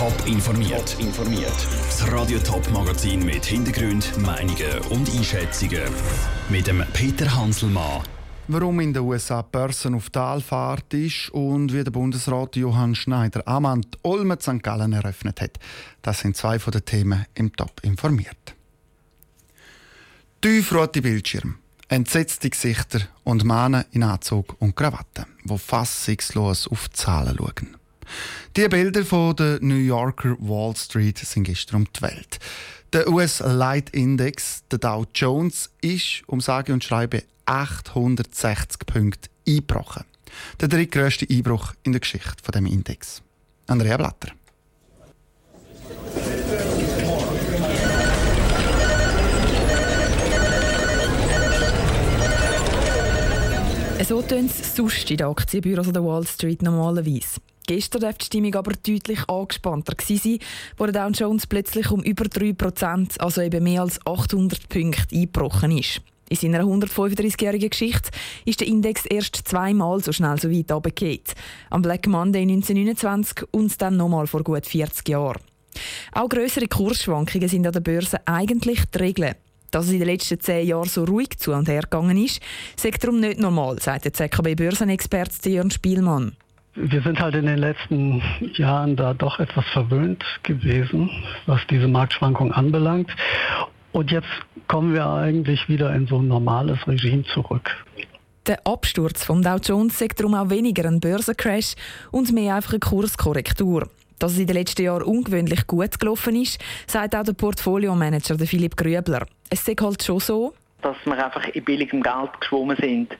Top informiert. Informiert. Das Radio Top Magazin mit Hintergrund, Meinungen und Einschätzungen mit dem Peter Hanselmann. Warum in den USA Börsen auf Talfahrt ist und wie der Bundesrat Johann Schneider Amand Olme St. Gallen eröffnet hat. Das sind zwei von den Themen im Top informiert. Tiefrote Bildschirme, entsetzte Gesichter und Männer in Anzug und Krawatte, die fassungslos auf die Zahlen schauen. Die Bilder von der New Yorker Wall Street sind gestern um die Welt. Der US Light Index, der Dow Jones, ist um sage und schreibe 860 Punkte eingebrochen. Der drittgrößte Einbruch in der Geschichte von dem Index. Andrea Blatter. So tönt es sonst in den Aktienbüros der Wall Street normalerweise. Gestern dürfte die Stimmung aber deutlich angespannter sein, wo der Dow Jones plötzlich um über 3%, also eben mehr als 800 Punkte, eingebrochen ist. In seiner 135-jährigen Geschichte ist der Index erst zweimal so schnell so weit runtergefallen. Am Black Monday 1929 und dann nochmal vor gut 40 Jahren. Auch größere Kursschwankungen sind an der Börse eigentlich die Regel. Dass es in den letzten zehn Jahren so ruhig zu und her gegangen ist, sagt darum nicht normal, sagt der ZKB-Börsenexperte Jörn Spielmann. Wir sind halt in den letzten Jahren da doch etwas verwöhnt gewesen, was diese Marktschwankung anbelangt. Und jetzt kommen wir eigentlich wieder in so ein normales Regime zurück. Der Absturz vom Dow Jones sagt darum auch weniger ein Börsencrash und mehr einfach eine Kurskorrektur. Dass es in den letzten Jahren ungewöhnlich gut gelaufen ist, sagt auch der Portfoliomanager Philipp Grübler. Es ist halt schon so, dass wir einfach in billigem Geld geschwommen sind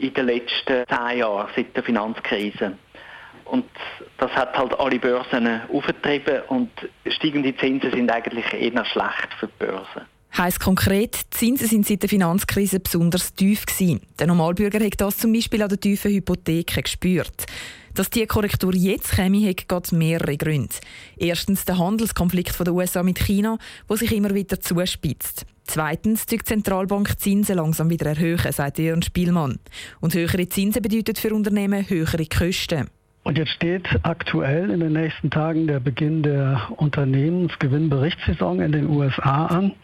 in den letzten zehn Jahren seit der Finanzkrise. Und das hat halt alle Börsen aufgetrieben und steigende Zinsen sind eigentlich eher schlecht für die Börsen. Heißt konkret, die Zinsen sind seit der Finanzkrise besonders tief gewesen. Der Normalbürger hat das zum Beispiel an der tiefen Hypotheken gespürt. Dass die Korrektur jetzt käme, hat gerade mehrere Gründe. Erstens der Handelskonflikt der USA mit China, wo sich immer wieder zuspitzt. Zweitens die Zentralbank Zinsen langsam wieder erhöhen, sagt Jörn Spielmann. Und höhere Zinsen bedeutet für Unternehmen höhere Kosten. Und jetzt steht aktuell in den nächsten Tagen der Beginn der Unternehmensgewinnberichtssaison in den USA an.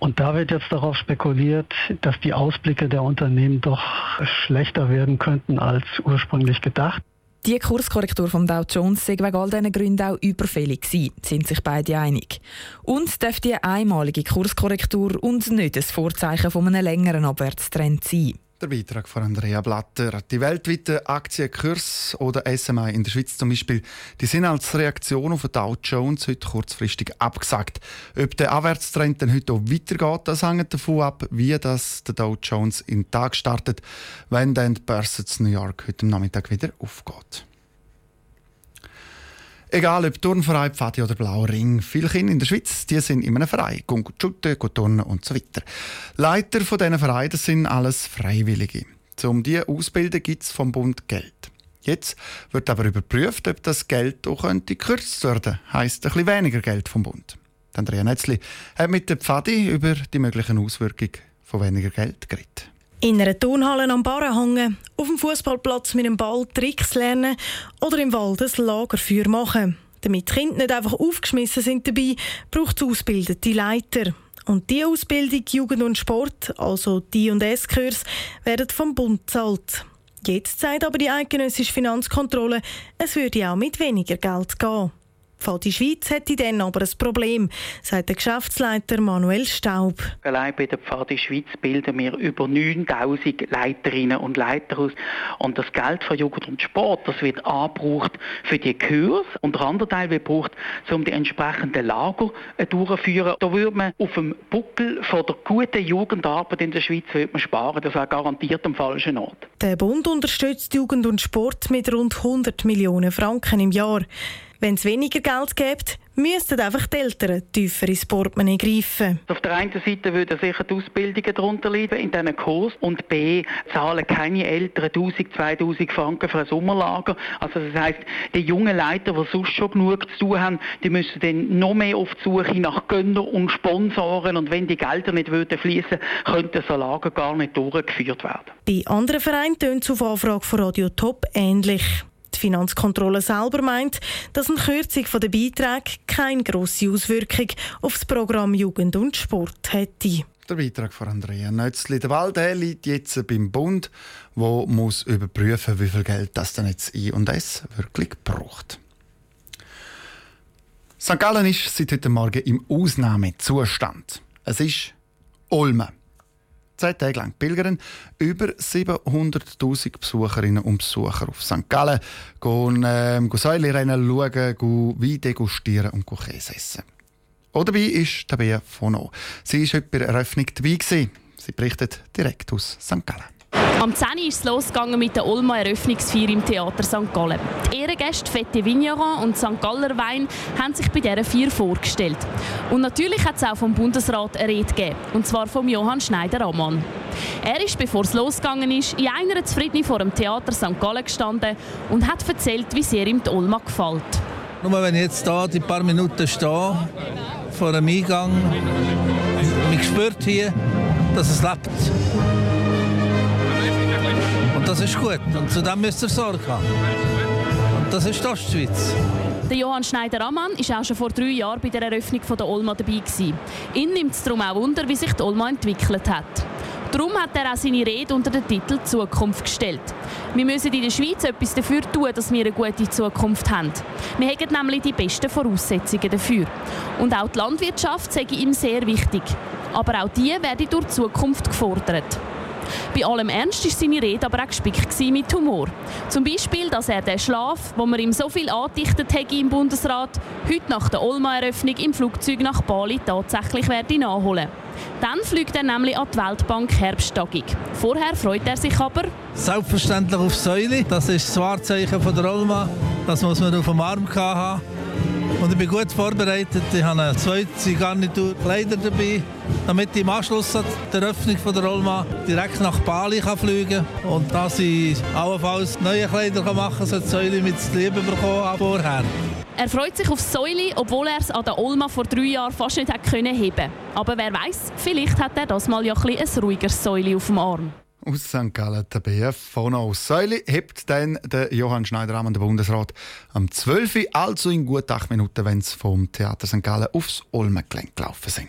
Und da wird jetzt darauf spekuliert, dass die Ausblicke der Unternehmen doch schlechter werden könnten als ursprünglich gedacht. Die Kurskorrektur von Dow Jones sei wegen all diesen Gründen auch überfällig gewesen, sind sich beide einig. Und darf die einmalige Kurskorrektur und nicht das Vorzeichen von einem längeren Abwärtstrend sein. Der Beitrag von Andrea Blatter. Die weltweiten Aktienkurs oder SMI in der Schweiz zum Beispiel, die sind als Reaktion auf den Dow Jones heute kurzfristig abgesagt. Ob der Abwärtstrend dann heute auch weitergeht, das hängt davon ab, wie das der Dow Jones in den Tag startet, wenn dann die Börse in New York heute Nachmittag wieder aufgeht. Egal ob Turnverein, Pfadi oder Blauer Ring, viele Kinder in der Schweiz die sind in einem Verein, gehen shooten, gehen turnen und so weiter. Leiter von diesen Vereinen sind alles Freiwillige. Um diese auszubilden gibt es vom Bund Geld. Jetzt wird aber überprüft, ob das Geld auch gekürzt werden könnte. Heisst ein bisschen weniger Geld vom Bund. Andrea Netzli hat mit der Pfadi über die möglichen Auswirkungen von weniger Geld geredet. In einer Turnhalle am Barren hängen, auf dem Fußballplatz mit einem Ball Tricks lernen oder im Wald ein Lagerfeuer machen. Damit die Kinder nicht einfach aufgeschmissen sind dabei, braucht es ausgebildete Leiter. Und die Ausbildung Jugend und Sport, also die und S-Kurs, werden vom Bund gezahlt. Jetzt sagt aber die eidgenössische Finanzkontrolle, es würde auch mit weniger Geld gehen. Die Schweiz hätte dann aber ein Problem, sagt der Geschäftsleiter Manuel Staub. Allein bei der Pfadi Schweiz bilden wir über 9000 Leiterinnen und Leiter aus. Und das Geld für Jugend und Sport, das wird angebraucht für die Kurs und der andere Teil wird gebraucht, um die entsprechenden Lager äh, durchzuführen. Da würde man auf dem Buckel von der guten Jugendarbeit in der Schweiz würde man sparen. Das wäre garantiert am falschen Ort. Der Bund unterstützt Jugend und Sport mit rund 100 Millionen Franken im Jahr. Wenn es weniger Geld gibt, müssten einfach die Eltern tiefer ins Portemonnaie greifen. Auf der einen Seite würden sicher die Ausbildungen darunter leiden in diesen Kurs und B zahlen keine Eltern 1000, 2000 Franken für ein Sommerlager. Also das heisst, die jungen Leiter, die sonst schon genug zu tun haben, die müssen dann noch mehr auf die Suche nach Gönner und Sponsoren und wenn die Gelder nicht würden fließen, könnte so Lager gar nicht durchgeführt werden. Bei anderen Vereinen tönt es auf Anfrage von Radio Top ähnlich. Die Finanzkontrolle selber meint, dass eine Kürzung der Beiträge keine grosse Auswirkung auf das Programm Jugend und Sport hätte. Der Beitrag von Andrea Nötzli. Der Wald liegt jetzt beim Bund, wo muss überprüfen, wie viel Geld das dann jetzt I und S wirklich braucht. St. Gallen ist seit heute Morgen im Ausnahmezustand. Es ist Olme. Zehn Tage lang pilgern über 700.000 Besucherinnen und Besucher auf St. Gallen. Gehen, äh, gehen Säule rennen, schauen, gehen Wein degustieren und Käse essen. Auch dabei ist Tabea Fono. Sie war heute bei der Eröffnung dabei. Sie berichtet direkt aus St. Gallen. Am 10. ist es losgegangen mit der Olma Eröffnungsfeier im Theater St. Gallen. Die Ehrengäste Fette Vigneron und St. Galler Wein haben sich bei dieser Feier vorgestellt. Und natürlich hat es auch vom Bundesrat eine Rede gegeben, und zwar vom Johann Schneider-Ammann. Er ist, bevor es losgegangen ist, in einer Zufrieden vor dem Theater St. Gallen gestanden und hat erzählt, wie sehr ihm die Olma gefällt. Nur wenn ich jetzt hier die paar Minuten stehe, vor dem Eingang, man spürt hier, dass es lebt. Und das ist gut. Und zu dem müsst ihr Sorge haben. Und das ist Ostschweiz. Der Johann Schneider-Ammann war auch schon vor drei Jahren bei der Eröffnung der Olma dabei. Gewesen. Ihn nimmt es darum auch Wunder, wie sich die Olma entwickelt hat. Darum hat er auch seine Rede unter den Titel Zukunft gestellt. Wir müssen in der Schweiz etwas dafür tun, dass wir eine gute Zukunft haben. Wir haben nämlich die besten Voraussetzungen dafür. Und auch die Landwirtschaft sei ihm sehr wichtig. Aber auch die werden durch die Zukunft gefordert. Bei allem Ernst war seine Rede aber auch gespickt mit Humor. Zum Beispiel, dass er den Schlaf, wo man ihm so viel angedichtet hätte im Bundesrat, heute nach der Olma-Eröffnung im Flugzeug nach Bali tatsächlich werde nachholen. Dann fliegt er nämlich an die Weltbank Herbsttagung. Vorher freut er sich aber... Selbstverständlich auf Säule. Das ist das Wahrzeichen von der Olma. Das muss man auf dem Arm haben. Und ich bin gut vorbereitet. Ich habe eine zweite Garnitur Kleider dabei, damit ich im Anschluss an die Eröffnung von der Olma direkt nach Bali kann fliegen kann. Und dass ich allenfalls neue Kleider machen kann, sollte Säule mit Liebe bekommen vorher. Er freut sich auf Säule, obwohl er es an der Olma vor drei Jahren fast nicht hätte heben können. Aber wer weiß, vielleicht hat er das mal ja ein, ein ruhigeres Säule auf dem Arm. Aus St. Gallen, der BF von aus Säule, hebt dann der Johann Schneider am Bundesrat am 12. Uhr, also in gut acht Minuten, wenn sie vom Theater St. Gallen aufs Olmengelenk gelaufen sind.